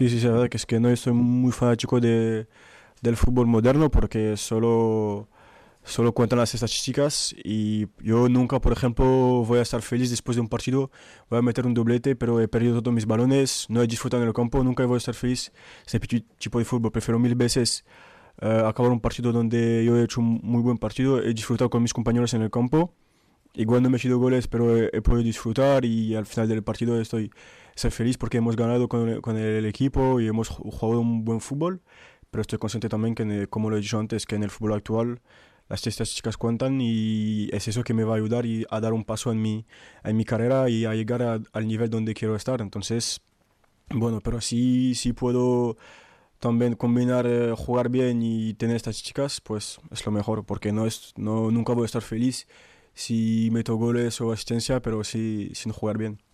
Sí, sí, es verdad que es que no estoy muy fanático de, del fútbol moderno porque solo, solo cuentan las estadísticas y yo nunca, por ejemplo, voy a estar feliz después de un partido, voy a meter un doblete, pero he perdido todos mis balones, no he disfrutado en el campo, nunca voy a estar feliz. Ese tipo de fútbol prefiero mil veces eh, acabar un partido donde yo he hecho un muy buen partido, he disfrutado con mis compañeros en el campo. Igual no he metido goles, pero he, he podido disfrutar y al final del partido estoy ser feliz porque hemos ganado con el, con el equipo y hemos jugado un buen fútbol. Pero estoy consciente también que, como lo he dicho antes, que en el fútbol actual las estadísticas cuentan y es eso que me va a ayudar y a dar un paso en mi, en mi carrera y a llegar a, al nivel donde quiero estar. Entonces, bueno, pero sí, sí puedo también combinar eh, jugar bien y tener estadísticas, pues es lo mejor, porque no es, no, nunca voy a estar feliz si meto goles o asistencia, pero sí sin jugar bien.